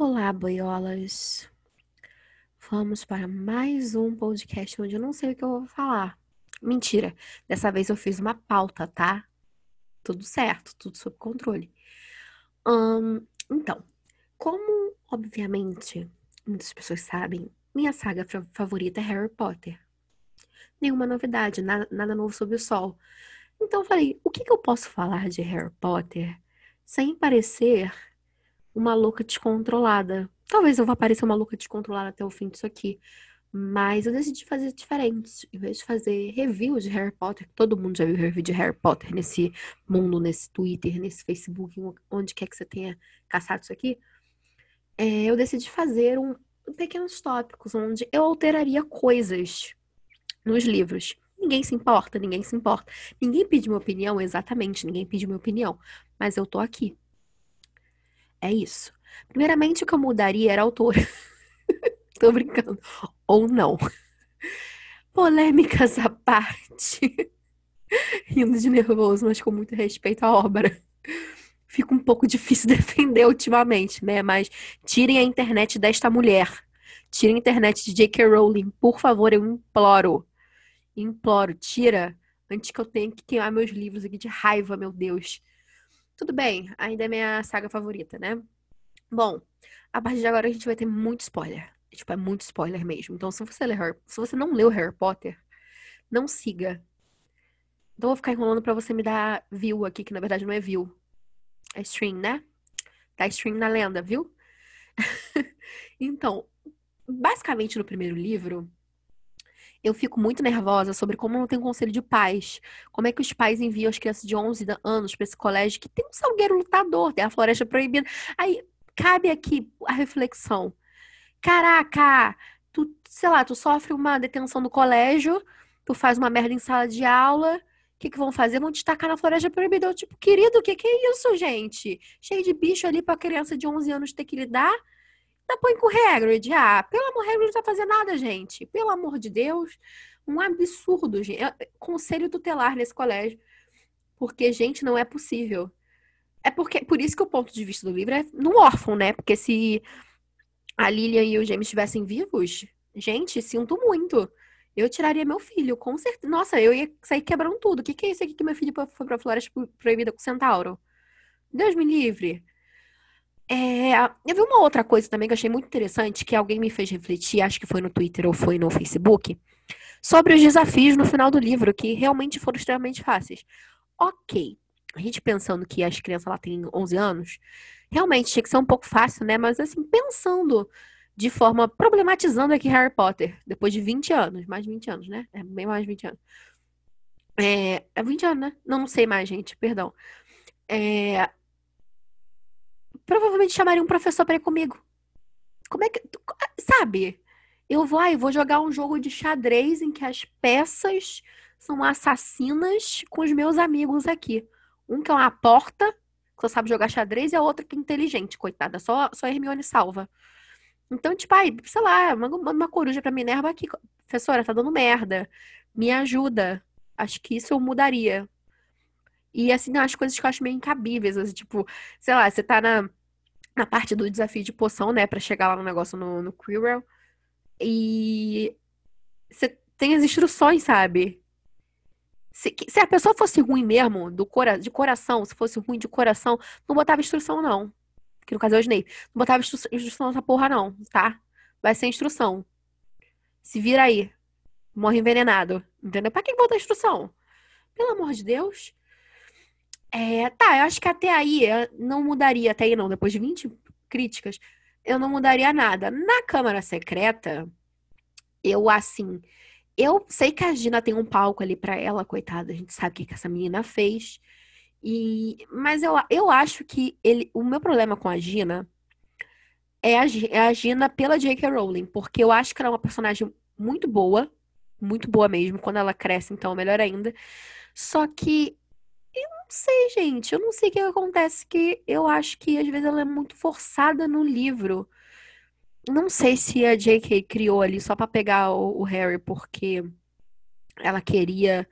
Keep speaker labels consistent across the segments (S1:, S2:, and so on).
S1: Olá, boiolas. Vamos para mais um podcast onde eu não sei o que eu vou falar. Mentira, dessa vez eu fiz uma pauta, tá? Tudo certo, tudo sob controle. Então, como obviamente muitas pessoas sabem, minha saga favorita é Harry Potter. Nenhuma novidade, nada, nada novo sob o sol. Então eu falei, o que, que eu posso falar de Harry Potter sem parecer uma louca descontrolada. Talvez eu vá parecer uma louca descontrolada até o fim disso aqui. Mas eu decidi fazer diferente. Em vez de fazer review de Harry Potter, todo mundo já viu review de Harry Potter nesse mundo, nesse Twitter, nesse Facebook, onde quer que você tenha caçado isso aqui. É, eu decidi fazer um, pequenos tópicos onde eu alteraria coisas nos livros. Ninguém se importa, ninguém se importa. Ninguém pede minha opinião, exatamente, ninguém pede minha opinião. Mas eu tô aqui. É isso. Primeiramente, o que eu mudaria era a autora. Tô brincando. Ou não. Polêmicas à parte. Rindo de nervoso, mas com muito respeito à obra. Fica um pouco difícil defender ultimamente, né? Mas tirem a internet desta mulher. Tirem a internet de J.K. Rowling. Por favor, eu imploro. Imploro, tira. Antes que eu tenha que queimar meus livros aqui de raiva, meu Deus. Tudo bem, ainda é minha saga favorita, né? Bom, a partir de agora a gente vai ter muito spoiler. Tipo, é muito spoiler mesmo. Então, se você, ler, se você não leu Harry Potter, não siga. Então, eu vou ficar enrolando pra você me dar view aqui, que na verdade não é view. É stream, né? Tá stream na lenda, viu? então, basicamente no primeiro livro, eu fico muito nervosa sobre como não tem conselho de pais. Como é que os pais enviam as crianças de 11 anos para esse colégio que tem um salgueiro lutador, tem a floresta proibida. Aí cabe aqui a reflexão. Caraca, tu, sei lá, tu sofre uma detenção no colégio, tu faz uma merda em sala de aula, o que, que vão fazer? Vão te tacar na floresta proibida. Eu, tipo, querido, o que, que é isso, gente? Cheio de bicho ali pra criança de 11 anos ter que lidar. Ainda põe com Hagrid. Ah, pelo amor, Hagrid não vai fazer nada, gente. Pelo amor de Deus. Um absurdo, gente. É, conselho tutelar nesse colégio. Porque, gente, não é possível. É porque, por isso que o ponto de vista do livro é no órfão, né? Porque se a Lilian e o James estivessem vivos, gente, sinto muito. Eu tiraria meu filho, com certeza. Nossa, eu ia sair quebrando tudo. O que, que é isso aqui que meu filho foi pra Floresta Proibida com o Centauro? Deus me livre. É, eu vi uma outra coisa também que eu achei muito interessante, que alguém me fez refletir, acho que foi no Twitter ou foi no Facebook, sobre os desafios no final do livro, que realmente foram extremamente fáceis. Ok, a gente pensando que as crianças lá têm 11 anos, realmente tinha que ser um pouco fácil, né? Mas assim, pensando de forma, problematizando aqui Harry Potter, depois de 20 anos, mais de 20 anos, né? É bem mais de 20 anos. É, é 20 anos, né? Não, não sei mais, gente, perdão. É, provavelmente chamaria um professor para ir comigo. Como é que. Sabe? Eu vou, ah, vou jogar um jogo de xadrez em que as peças são assassinas com os meus amigos aqui. Um que é uma porta, que só sabe jogar xadrez, e a outra que é inteligente, coitada. Só, só a Hermione salva. Então, tipo, aí, sei lá, manda uma coruja pra Minerva aqui. Professora, tá dando merda. Me ajuda. Acho que isso eu mudaria. E assim, as coisas que eu acho meio incabíveis. Assim, tipo, sei lá, você tá na na parte do desafio de poção, né? para chegar lá no negócio no, no Quirrell. E você tem as instruções, sabe? Se, se, a pessoa fosse ruim mesmo, do cora, de coração, se fosse ruim de coração, não botava instrução, não. Que no caso é o Snape. Não botava instru instrução nessa porra, não, tá? Vai ser instrução. Se vira aí. Morre envenenado. Entendeu? Pra que botar instrução? Pelo amor de Deus. É, tá, eu acho que até aí não mudaria, até aí não, depois de 20 críticas, eu não mudaria nada. Na Câmara Secreta, eu assim, eu sei que a Gina tem um palco ali para ela, coitada, a gente sabe o que, que essa menina fez. E, mas eu, eu acho que ele, o meu problema com a Gina é a, é a Gina pela J.K. Rowling, porque eu acho que ela é uma personagem muito boa, muito boa mesmo. Quando ela cresce, então, melhor ainda. Só que sei, gente. Eu não sei o que acontece, que eu acho que às vezes ela é muito forçada no livro. Não sei se a J.K. criou ali só para pegar o, o, Harry porque ela queria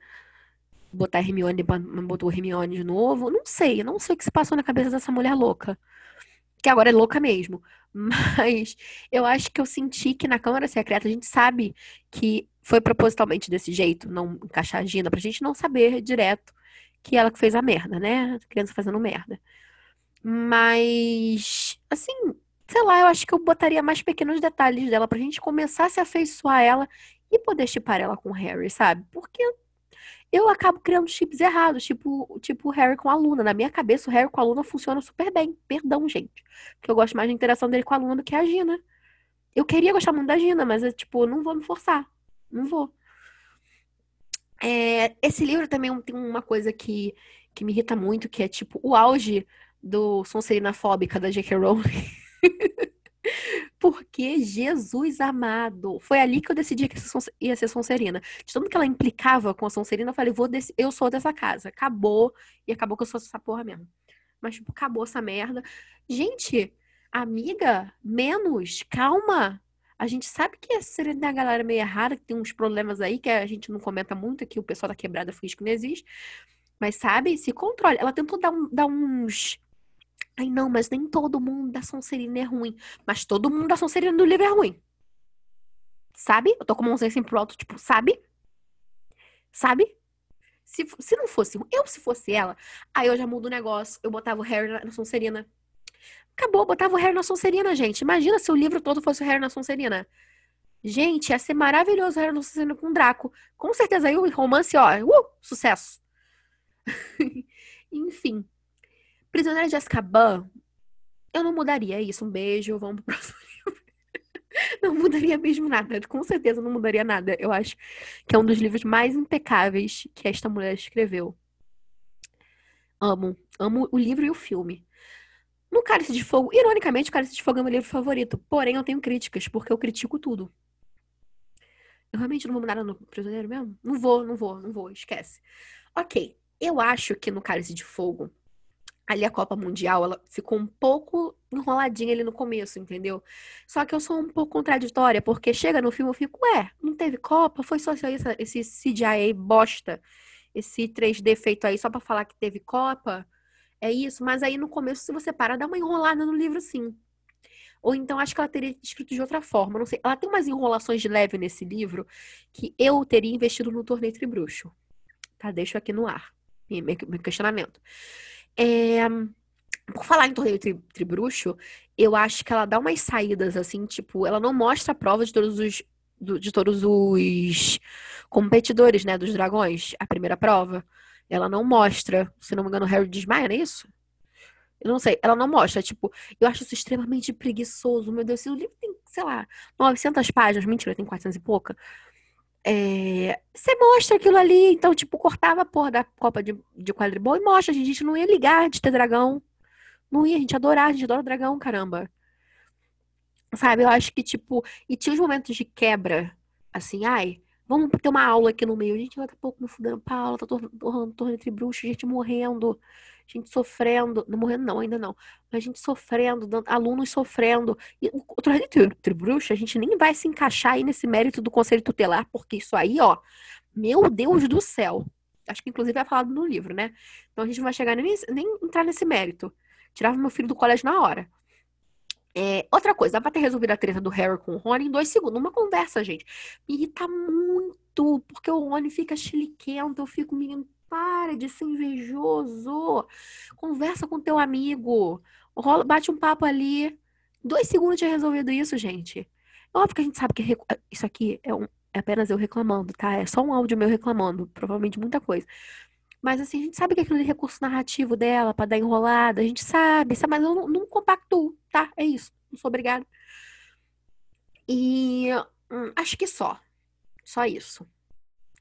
S1: botar Hermione, botou Hermione de novo. Não sei, não sei o que se passou na cabeça dessa mulher louca. Que agora é louca mesmo. Mas eu acho que eu senti que na Câmara Secreta a gente sabe que foi propositalmente desse jeito, não encaixar a Gina, pra gente não saber direto que ela que fez a merda, né? A criança fazendo merda. Mas, assim, sei lá, eu acho que eu botaria mais pequenos detalhes dela pra gente começar a se afeiçoar a ela e poder chipar ela com o Harry, sabe? Porque eu acabo criando chips errados, tipo, tipo o Harry com a Luna. Na minha cabeça, o Harry com a Luna funciona super bem. Perdão, gente. Porque eu gosto mais da interação dele com a Luna do que a Gina. Eu queria gostar muito da Gina, mas, tipo, não vou me forçar. Não vou. É, esse livro também tem uma coisa que, que me irrita muito, que é, tipo, o auge do Sonserina Fóbica da J.K. Rowling. Porque Jesus amado, foi ali que eu decidi que ia ser Sonserina. De tanto que ela implicava com a Sonserina, eu falei, vou desse, eu sou dessa casa. Acabou, e acabou que eu sou essa porra mesmo. Mas, tipo, acabou essa merda. Gente, amiga, menos, calma. A gente sabe que a Serena tem a galera meio errada, que tem uns problemas aí que a gente não comenta muito, que o pessoal da quebrada finge que não existe. Mas sabe, se controle. Ela tentou dar, um, dar uns Ai, não, mas nem todo mundo da Sonserina é ruim. Mas todo mundo da Sonserina do livro é ruim. Sabe? Eu tô com a mãozinha assim pro alto, tipo, sabe? Sabe? Se, se não fosse eu, se fosse ela, aí eu já mudo o negócio. Eu botava o Harry na, na Sonserina. Acabou, botava o Harry na Sonserina, gente. Imagina se o livro todo fosse o Harry na Sonserina. Gente, ia ser maravilhoso o Harry na Sonserina com o Draco. Com certeza aí o romance, ó, uh, sucesso. Enfim. Prisioneira de Azkaban, eu não mudaria isso. Um beijo, vamos pro próximo livro. Não mudaria mesmo nada, com certeza não mudaria nada. Eu acho que é um dos livros mais impecáveis que esta mulher escreveu. Amo, amo o livro e o filme. No Cálice de Fogo, ironicamente, o Cálice de Fogo é meu livro favorito. Porém, eu tenho críticas, porque eu critico tudo. Eu realmente não vou mudar no Prisioneiro mesmo? Não vou, não vou, não vou, esquece. Ok, eu acho que no Cálice de Fogo ali a Copa Mundial, ela ficou um pouco enroladinha ali no começo, entendeu? Só que eu sou um pouco contraditória, porque chega no filme eu fico, ué, não teve Copa? Foi só esse, esse CGI bosta, esse 3D feito aí só para falar que teve Copa? É isso? Mas aí no começo, se você para, dá uma enrolada no livro sim. Ou então acho que ela teria escrito de outra forma, não sei. Ela tem umas enrolações de leve nesse livro que eu teria investido no torneio Tribruxo. Tá? Deixo aqui no ar. Meu questionamento. É, por falar em torneio tri, tribruxo, eu acho que ela dá umas saídas assim, tipo, ela não mostra a prova de todos os de todos os competidores, né, dos dragões, a primeira prova. Ela não mostra, se não me engano, o Harry desmaia, não é isso? Eu não sei, ela não mostra, tipo, eu acho isso extremamente preguiçoso. Meu Deus, se o livro tem, sei lá, 900 páginas, mentira, tem 400 e pouca. É, você mostra aquilo ali, então, tipo, cortava a porra da Copa de, de quadribol e mostra, a gente não ia ligar de ter dragão. Não ia, a gente adorar, a gente adora dragão, caramba. Sabe, eu acho que, tipo, e tinha os momentos de quebra, assim, ai, vamos ter uma aula aqui no meio. Gente, daqui a pouco me fudendo pra aula, tá tornando torno entre bruxos, gente morrendo gente sofrendo, não morrendo não, ainda não, mas a gente sofrendo, alunos sofrendo. E o, o torneio de bruxa, a gente nem vai se encaixar aí nesse mérito do conselho tutelar, porque isso aí, ó, meu Deus do céu. Acho que inclusive é falado no livro, né? Então a gente não vai chegar nem, nem entrar nesse mérito. Tirava meu filho do colégio na hora. É, outra coisa, dá pra ter resolvido a treta do Harry com o Rony em dois segundos. Uma conversa, gente. Me irrita muito, porque o Rony fica chiliquento. Eu fico, menino, para de ser invejoso. Conversa com teu amigo. Rola, bate um papo ali. Dois segundos tinha resolvido isso, gente. É óbvio que a gente sabe que isso aqui é, um, é apenas eu reclamando, tá? É só um áudio meu reclamando. Provavelmente muita coisa. Mas assim, a gente sabe que aquilo é recurso narrativo dela para dar enrolada. A gente sabe, sabe? Mas eu não, não tá? É isso. Não sou obrigada. E hum, acho que só. Só isso.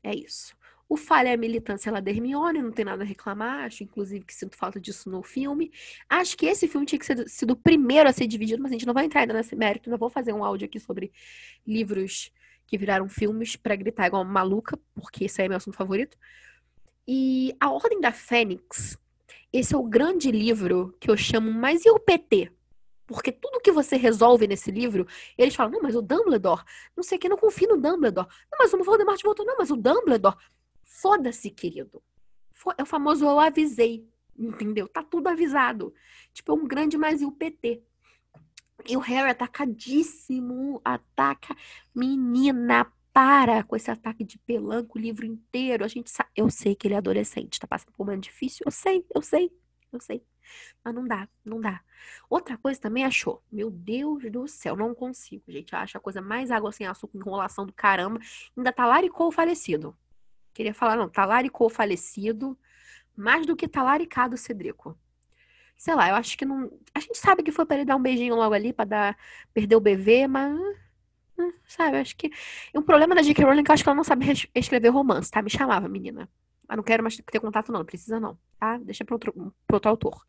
S1: É isso. O falha é a militância lá da Hermione, não tem nada a reclamar, acho inclusive que sinto falta disso no filme. Acho que esse filme tinha que ser sido o primeiro a ser dividido, mas a gente não vai entrar ainda nesse mérito, ainda vou fazer um áudio aqui sobre livros que viraram filmes para gritar igual maluca, porque esse aí é meu assunto favorito. E A Ordem da Fênix, esse é o grande livro que eu chamo, mas e o PT? Porque tudo que você resolve nesse livro, eles falam, não, mas o Dumbledore, não sei que, não confio no Dumbledore. Não, mas o Voldemort voltou, não, mas o Dumbledore. Foda-se, querido. É o famoso eu avisei, entendeu? Tá tudo avisado. Tipo, é um grande mais e o PT. E o Harry atacadíssimo, ataca. Menina, para com esse ataque de pelanco o livro inteiro. A gente sabe. Eu sei que ele é adolescente, tá passando por um momento difícil. Eu sei, eu sei, eu sei. Mas não dá, não dá. Outra coisa também achou. Meu Deus do céu, não consigo, gente. Acho a coisa mais água sem açúcar, enrolação do caramba. Ainda talaricou o falecido. Queria falar, não, talaricou o falecido. Mais do que talaricado o Cedrico. Sei lá, eu acho que não. A gente sabe que foi para ele dar um beijinho logo ali, para dar. perder o bebê, mas. Sabe, eu acho que. O problema da J.K. Rowling é que eu acho que ela não sabe escrever romance, tá? Me chamava, menina. Mas não quero mais ter contato, não. Precisa, não. Tá? Deixa para outro, pra outro autor.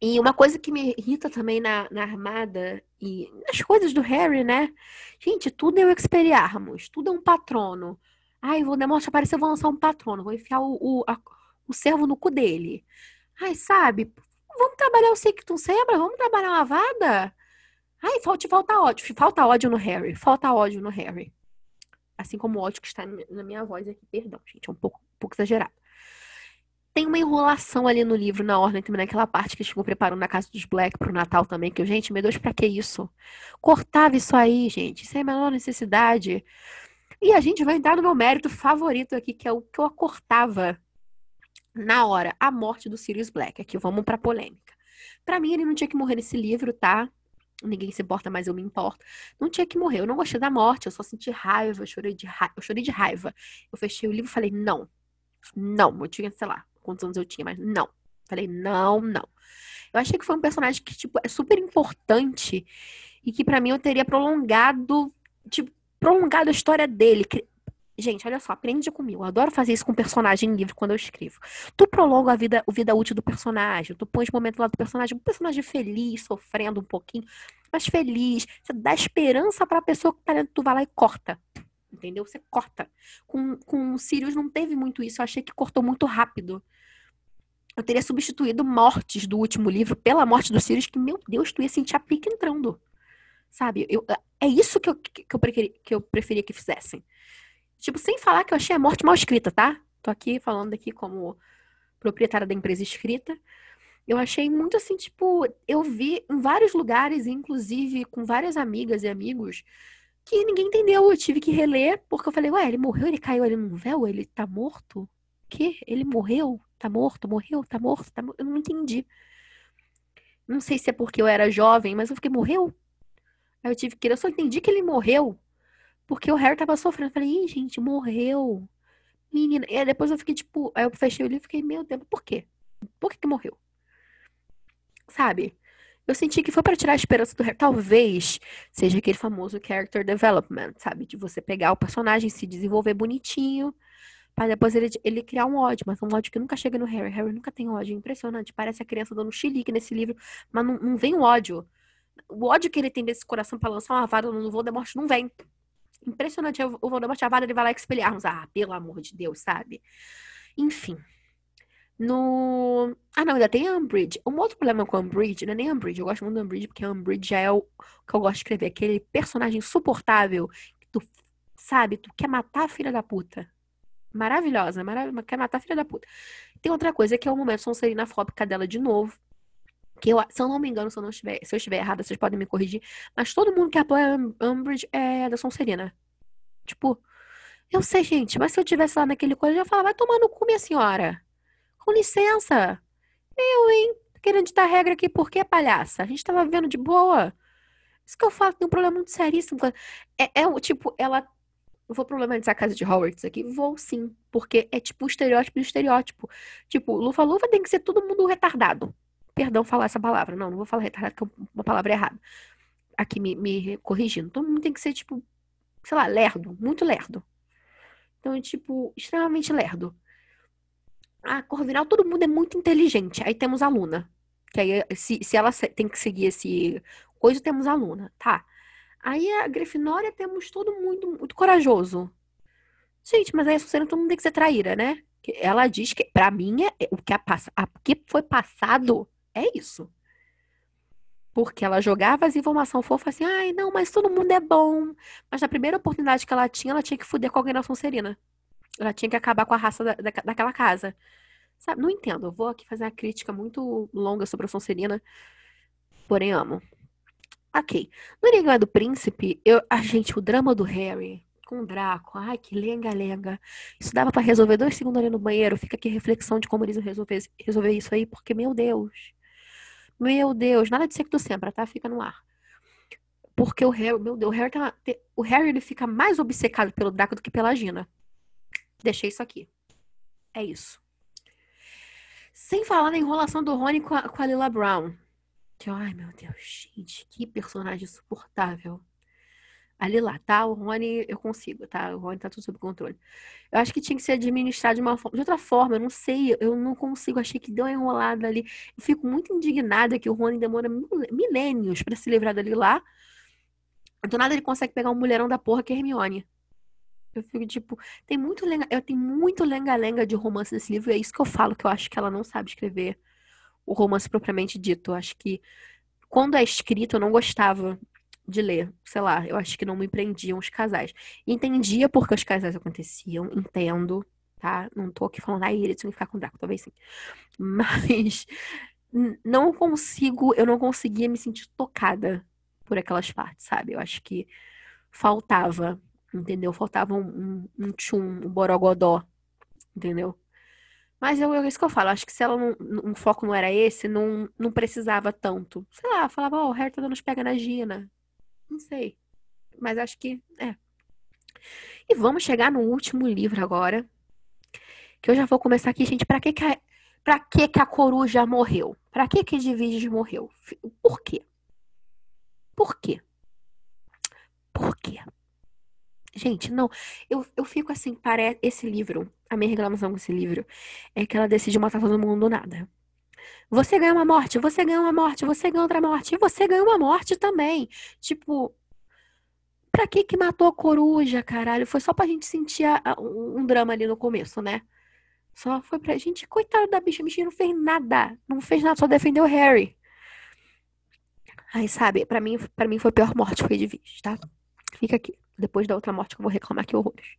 S1: E uma coisa que me irrita também na, na Armada e nas coisas do Harry, né? Gente, tudo é o Expelliarmus, tudo é um patrono. Ai, vou demonstrar, aparecer, vou lançar um patrono, vou enfiar o, o, a, o servo no cu dele. Ai, sabe? Vamos trabalhar o Sictum Sebra? Vamos trabalhar uma vada? Ai, falta, falta ódio. Falta ódio no Harry. Falta ódio no Harry. Assim como o ódio que está na minha voz aqui. Perdão, gente. É um pouco, um pouco exagerado. Tem uma enrolação ali no livro, na ordem, também naquela parte que eles ficam preparando na casa dos Black pro Natal também. Que eu, gente, meu Deus, pra que isso? Cortava isso aí, gente. Sem a menor necessidade. E a gente vai entrar no meu mérito favorito aqui, que é o que eu cortava na hora, a morte do Sirius Black. Aqui vamos pra polêmica. Para mim, ele não tinha que morrer nesse livro, tá? Ninguém se importa, mas eu me importo. Não tinha que morrer. Eu não gostei da morte, eu só senti raiva, eu chorei de raiva. Eu chorei de raiva. Eu fechei o livro e falei, não. Não. Eu tinha, sei lá, quantos anos eu tinha, mas não. Falei, não, não. Eu achei que foi um personagem que, tipo, é super importante e que para mim eu teria prolongado, tipo, prolongado a história dele, Gente, olha só, aprende comigo. Eu adoro fazer isso com personagem em livro quando eu escrevo. Tu prolonga a vida, a vida útil do personagem, tu põe o momento lá do personagem, um personagem feliz, sofrendo um pouquinho, mas feliz. Você dá esperança pra pessoa que tá dentro, tu vai lá e corta. Entendeu? Você corta. Com, com o Sirius não teve muito isso. Eu achei que cortou muito rápido. Eu teria substituído mortes do último livro pela morte do Sirius, que, meu Deus, tu ia sentir a pica entrando. Sabe? Eu, é isso que eu, que, eu preferia, que eu preferia que fizessem. Tipo, sem falar que eu achei a morte mal escrita, tá? Tô aqui falando aqui como proprietária da empresa escrita. Eu achei muito assim, tipo, eu vi em vários lugares, inclusive com várias amigas e amigos, que ninguém entendeu. Eu tive que reler, porque eu falei, ué, ele morreu, ele caiu ali num véu, ele tá morto? Que? Ele morreu? Tá morto? Morreu? Tá morto? Tá Eu não entendi. Não sei se é porque eu era jovem, mas eu fiquei, morreu? Aí eu tive que. Eu só entendi que ele morreu porque o Harry tava sofrendo. Eu falei, Ih, gente, morreu. Menina. E depois eu fiquei, tipo, aí eu fechei o livro e fiquei, meu Deus, por quê? Por que, que morreu? Sabe? Eu senti que foi para tirar a esperança do Harry. Talvez seja aquele famoso character development, sabe? De você pegar o personagem, se desenvolver bonitinho, para depois ele, ele criar um ódio, mas um ódio que nunca chega no Harry. Harry nunca tem ódio, impressionante. Parece a criança dando chilique nesse livro, mas não, não vem o ódio. O ódio que ele tem desse coração para lançar uma vara no Voldemort não vem. Impressionante. O Voldemort, a vara, ele vai lá expelharmos. Ah, pelo amor de Deus, sabe? Enfim. No. Ah, não, ainda tem a Umbridge. Um outro problema com a Umbridge, não é nem a Umbridge, eu gosto muito da Umbridge, porque a Umbridge já é o que eu gosto de escrever. Aquele personagem insuportável que tu, sabe, tu quer matar a filha da puta. Maravilhosa, marav quer matar a filha da puta. Tem outra coisa que é o momento Sonserina fóbica dela de novo. Que eu, se eu não me engano, se eu, não estiver, se eu estiver errada, vocês podem me corrigir. Mas todo mundo que apoia Umbridge é da Sonserina. Tipo, eu sei, gente, mas se eu tivesse lá naquele coisa, eu ia falar, vai tomar no cu, minha senhora. Com licença. Eu, hein? Querendo ditar regra aqui, por que, palhaça? A gente tava vivendo de boa. Isso que eu falo, tem um problema muito seríssimo. É, é tipo, ela. Vou problematizar a casa de Hogwarts aqui? Vou sim. Porque é tipo o estereótipo do estereótipo. Tipo, lufa-lufa tem que ser todo mundo retardado perdão falar essa palavra. Não, não vou falar retardado, que é uma palavra errada. Aqui me, me corrigindo. Todo mundo tem que ser, tipo, sei lá, lerdo, muito lerdo. Então, é, tipo, extremamente lerdo. A Corvinal, todo mundo é muito inteligente. Aí temos a Luna. Que aí, se, se ela tem que seguir esse coisa, temos a Luna, tá? Aí a Grifinória temos todo mundo muito corajoso. Gente, mas aí a Sucena todo mundo tem que ser traíra, né? Ela diz que, pra mim, é, o que, a, a, que foi passado é isso. Porque ela jogava as informações fofas assim, ai, não, mas todo mundo é bom. Mas na primeira oportunidade que ela tinha, ela tinha que fuder com alguém na Sonserina. Ela tinha que acabar com a raça da, da, daquela casa. Sabe? Não entendo. Eu vou aqui fazer uma crítica muito longa sobre a Sonserina. Porém, amo. Ok. No Enigma do Príncipe, eu, a gente, o drama do Harry com o Draco, ai, que lenga-lenga. Isso dava pra resolver dois segundos ali no banheiro. Fica aqui reflexão de como eles resolver, resolver isso aí, porque, meu Deus. Meu Deus, nada de que do sempre, tá? Fica no ar. Porque o Harry, meu Deus, o Harry, tá, o Harry ele fica mais obcecado pelo Draco do que pela Gina. Deixei isso aqui. É isso. Sem falar na enrolação do Rony com a, com a Lila Brown. Que, ai, meu Deus, gente, que personagem insuportável. Ali lá, tá? O Rony, eu consigo, tá? O Rony tá tudo sob controle. Eu acho que tinha que ser administrado de uma forma, de outra forma, eu não sei, eu não consigo, achei que deu uma enrolada ali. Eu fico muito indignada que o Rony demora milênios para se livrar dali lá. Do nada ele consegue pegar um mulherão da porra que é Hermione. Eu fico tipo, tem muito lenga, eu tenho muito lenga-lenga de romance nesse livro, e é isso que eu falo, que eu acho que ela não sabe escrever o romance propriamente dito. Eu acho que quando é escrito eu não gostava de ler, sei lá, eu acho que não me prendiam os casais. Entendia porque os casais aconteciam, entendo, tá? Não tô aqui falando, ai, ele tinha que ficar com o Draco, talvez sim. Mas não consigo, eu não conseguia me sentir tocada por aquelas partes, sabe? Eu acho que faltava entendeu? Faltava um, um, um tchum, um borogodó, entendeu? Mas eu, é isso que eu falo, acho que se ela não, um foco não era esse, não, não precisava tanto. Sei lá, falava, ó, oh, o Harry tá dando os pega na Gina. Não sei. Mas acho que, é. E vamos chegar no último livro agora. Que eu já vou começar aqui, gente. Pra que que a, pra que, que a coruja morreu? Pra que que Divides morreu? Por quê? Por quê? Por quê? Gente, não. Eu, eu fico assim, para esse livro, a minha reclamação com esse livro é que ela decide matar todo mundo do nada. Você ganha uma morte, você ganha uma morte, você ganha outra morte, e você ganha uma morte também. Tipo, pra que que matou a coruja, caralho? Foi só pra gente sentir a, a, um drama ali no começo, né? Só foi pra gente, coitada da bicha, a bicha não fez nada. Não fez nada, só defendeu o Harry. Aí, sabe, pra mim, pra mim foi a pior morte, foi de vez, tá? Fica aqui depois da outra morte que eu vou reclamar que horrores.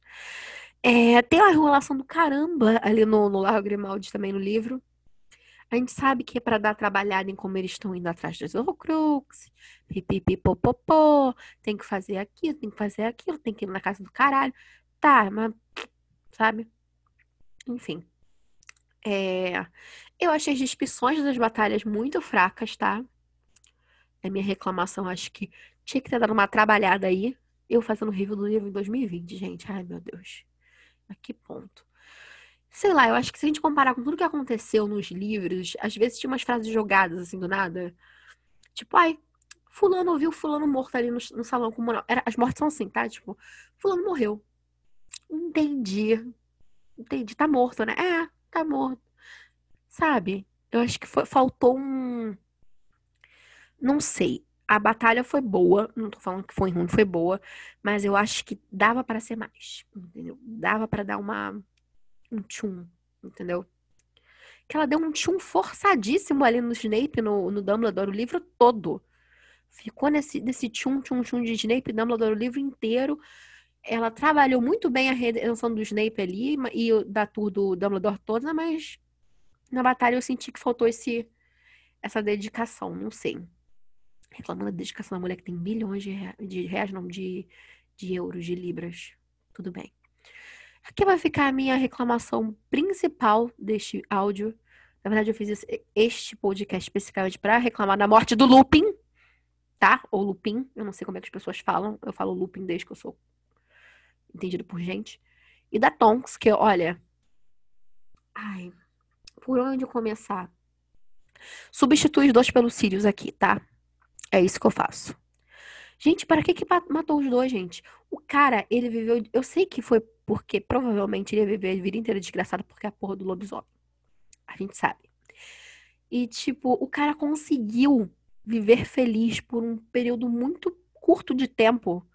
S1: É, tem uma enrolação do caramba ali no, no Largo Grimaldi também no livro. A gente sabe que é para dar trabalhada em como eles estão indo atrás dos Horcrux, pipipipopopó, tem que fazer aquilo, tem que fazer aquilo, tem que ir na casa do caralho. Tá, mas, sabe? Enfim. É, eu achei as descrições das batalhas muito fracas, tá? É minha reclamação, acho que tinha que ter dado uma trabalhada aí. Eu fazendo review do livro em 2020, gente. Ai, meu Deus. A que ponto? Sei lá, eu acho que se a gente comparar com tudo que aconteceu nos livros, às vezes tinha umas frases jogadas assim do nada. Tipo, ai, fulano ouviu fulano morto ali no, no salão comunal. Era, as mortes são assim, tá? Tipo, fulano morreu. Entendi. Entendi. Tá morto, né? É, tá morto. Sabe? Eu acho que foi, faltou um. Não sei a batalha foi boa, não tô falando que foi ruim, foi boa, mas eu acho que dava para ser mais, entendeu? Dava para dar uma um tchum, entendeu? Que ela deu um tchum forçadíssimo ali no Snape, no, no Dumbledore, o livro todo. Ficou nesse, nesse tchum, tchum, tchum de Snape Dumbledore o livro inteiro. Ela trabalhou muito bem a redenção do Snape ali e da tour do Dumbledore toda, mas na batalha eu senti que faltou esse essa dedicação, não sei reclamando da dedicação da mulher que tem milhões de, de reais, não, de, de euros, de libras. Tudo bem. Aqui vai ficar a minha reclamação principal deste áudio. Na verdade, eu fiz este podcast especificamente para reclamar da morte do Lupin, tá? Ou Lupin, eu não sei como é que as pessoas falam. Eu falo Lupin desde que eu sou entendido por gente. E da Tonks, que olha. Ai, por onde começar? Substitui os dois pelos Sirius aqui, tá? É isso que eu faço. Gente, para que que matou os dois, gente? O cara, ele viveu. Eu sei que foi porque provavelmente ele ia viver a vida inteira desgraçado porque é a porra do lobisomem. A gente sabe. E, tipo, o cara conseguiu viver feliz por um período muito curto de tempo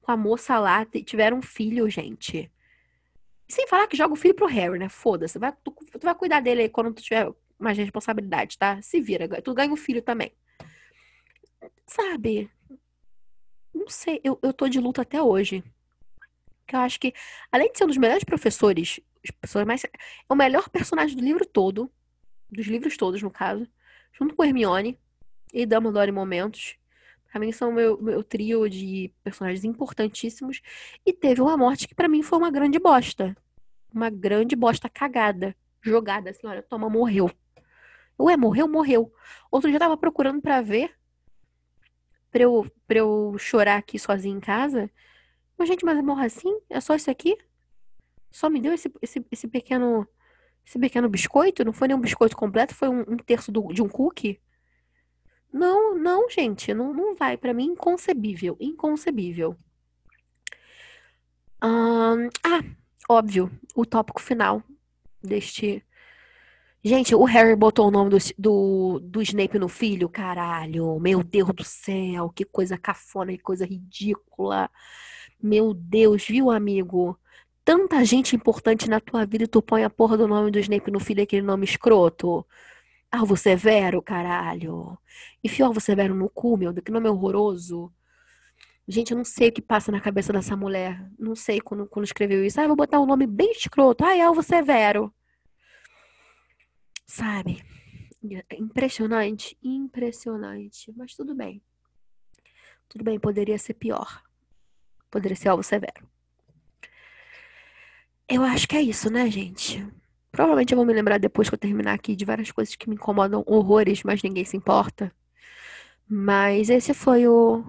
S1: com a moça lá. Tiveram um filho, gente. Sem falar que joga o filho pro Harry, né? Foda-se. Tu, tu, vai cuidar dele aí quando tu tiver mais responsabilidade, tá? Se vira. Tu ganha o um filho também sabe? Não sei, eu, eu tô de luta até hoje. Que eu acho que, além de ser um dos melhores professores, os mais. É o melhor personagem do livro todo. Dos livros todos, no caso. Junto com Hermione e Dumbledore em momentos. Pra mim são meu, meu trio de personagens importantíssimos. E teve uma morte que para mim foi uma grande bosta. Uma grande bosta cagada. Jogada assim, olha, toma, morreu. Ué, morreu, morreu. Outro dia eu tava procurando para ver. Pra eu, pra eu chorar aqui sozinha em casa. Mas, gente, mas morra assim? É só isso aqui? Só me deu esse, esse, esse pequeno. Esse pequeno biscoito? Não foi nem um biscoito completo, foi um, um terço do, de um cookie? Não, não, gente, não, não vai. Para mim, inconcebível. Inconcebível. ah, óbvio, o tópico final deste. Gente, o Harry botou o nome do, do, do Snape no filho, caralho. Meu Deus do céu, que coisa cafona, que coisa ridícula. Meu Deus, viu, amigo? Tanta gente importante na tua vida e tu põe a porra do nome do Snape no filho, aquele nome escroto. Alvo Severo, caralho. Enfiou Alvo Severo no cu, meu, que nome horroroso. Gente, eu não sei o que passa na cabeça dessa mulher. Não sei quando, quando escreveu isso. Ah, vou botar um nome bem escroto. Ah, é Alvo Severo. Sabe? Impressionante, impressionante. Mas tudo bem. Tudo bem, poderia ser pior. Poderia ser Alvo Severo. Eu acho que é isso, né, gente? Provavelmente eu vou me lembrar depois que eu terminar aqui de várias coisas que me incomodam horrores, mas ninguém se importa. Mas esse foi o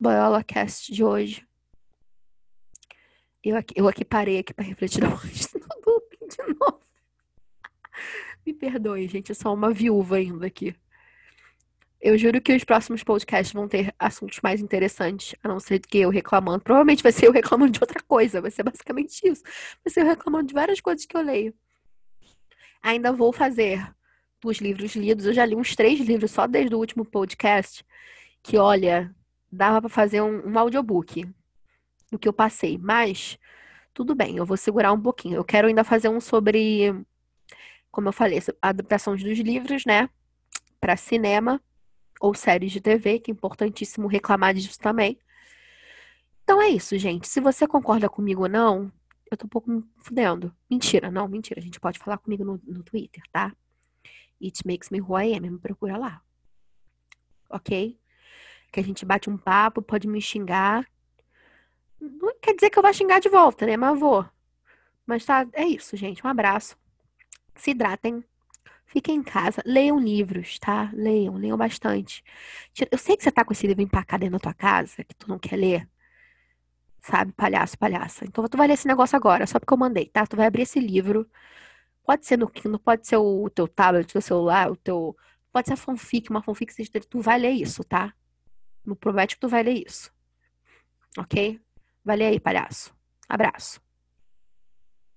S1: Boiola Cast de hoje. Eu aqui, eu aqui parei aqui para refletir de novo. Me perdoe, gente, eu sou uma viúva ainda aqui. Eu juro que os próximos podcasts vão ter assuntos mais interessantes, a não ser que eu reclamando. Provavelmente vai ser eu reclamando de outra coisa, vai ser basicamente isso. Vai ser eu reclamando de várias coisas que eu leio. Ainda vou fazer dos livros lidos. Eu já li uns três livros só desde o último podcast. Que, olha, dava para fazer um, um audiobook do que eu passei. Mas, tudo bem, eu vou segurar um pouquinho. Eu quero ainda fazer um sobre, como eu falei, adaptações dos livros, né? Para cinema ou séries de TV, que é importantíssimo reclamar disso também. Então é isso, gente. Se você concorda comigo ou não, eu tô um pouco me fudendo. Mentira, não, mentira. A gente pode falar comigo no, no Twitter, tá? It makes me who I am. Me procura lá. Ok? Que a gente bate um papo, pode me xingar. Não quer dizer que eu vou xingar de volta, né? Mas vou. Mas tá, é isso, gente. Um abraço. Se hidratem. Fiquem em casa. Leiam livros, tá? Leiam, leiam bastante. Eu sei que você tá com esse livro empacado aí na tua casa, que tu não quer ler sabe? Palhaço, palhaça. Então tu vai ler esse negócio agora, só porque eu mandei, tá? Tu vai abrir esse livro. Pode ser no Kindle, pode ser o teu tablet, o teu celular, o teu. Pode ser a fanfic, uma fanfic seja tu vai ler isso, tá? No promete que tu vai ler isso. Ok? Vai ler aí, palhaço. Abraço.